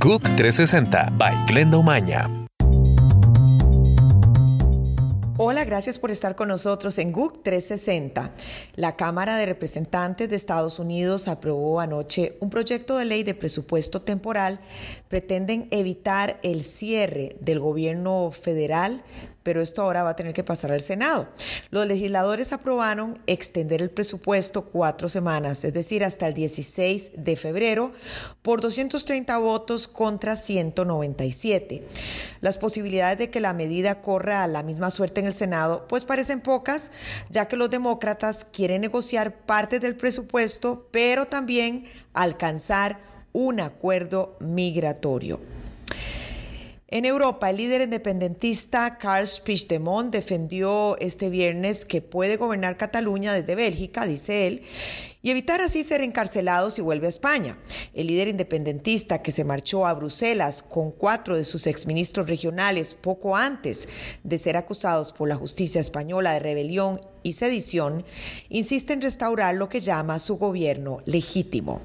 GUC 360 by Glenda Umaña. Hola, gracias por estar con nosotros en GUC 360. La Cámara de Representantes de Estados Unidos aprobó anoche un proyecto de ley de presupuesto temporal. Pretenden evitar el cierre del gobierno federal pero esto ahora va a tener que pasar al Senado. Los legisladores aprobaron extender el presupuesto cuatro semanas, es decir, hasta el 16 de febrero, por 230 votos contra 197. Las posibilidades de que la medida corra a la misma suerte en el Senado, pues parecen pocas, ya que los demócratas quieren negociar parte del presupuesto, pero también alcanzar un acuerdo migratorio. En Europa, el líder independentista Carl Puigdemont defendió este viernes que puede gobernar Cataluña desde Bélgica, dice él, y evitar así ser encarcelado si vuelve a España. El líder independentista que se marchó a Bruselas con cuatro de sus exministros regionales poco antes de ser acusados por la justicia española de rebelión y sedición, insiste en restaurar lo que llama su gobierno legítimo.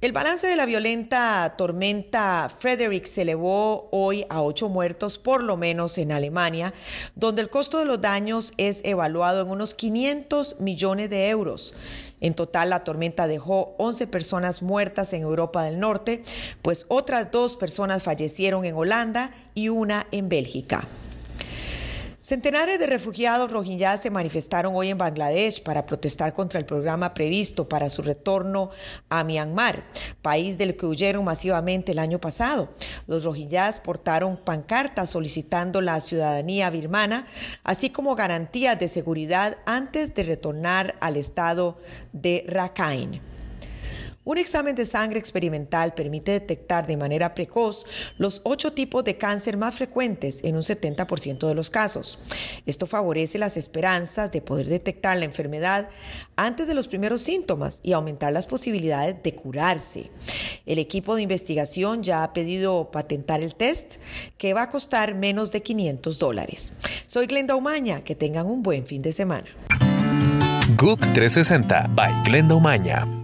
El balance de la violenta tormenta Frederick se elevó hoy a ocho muertos, por lo menos en Alemania, donde el costo de los daños es evaluado en unos 500 millones de euros. En total, la tormenta dejó 11 personas muertas en Europa del Norte, pues otras dos personas fallecieron en Holanda y una en Bélgica. Centenares de refugiados rohingyá se manifestaron hoy en Bangladesh para protestar contra el programa previsto para su retorno a Myanmar, país del que huyeron masivamente el año pasado. Los rohingyas portaron pancartas solicitando la ciudadanía birmana, así como garantías de seguridad antes de retornar al estado de Rakhine. Un examen de sangre experimental permite detectar de manera precoz los ocho tipos de cáncer más frecuentes en un 70% de los casos. Esto favorece las esperanzas de poder detectar la enfermedad antes de los primeros síntomas y aumentar las posibilidades de curarse. El equipo de investigación ya ha pedido patentar el test, que va a costar menos de 500 dólares. Soy Glenda Umaña, que tengan un buen fin de semana. GUC 360 by Glenda Umaña.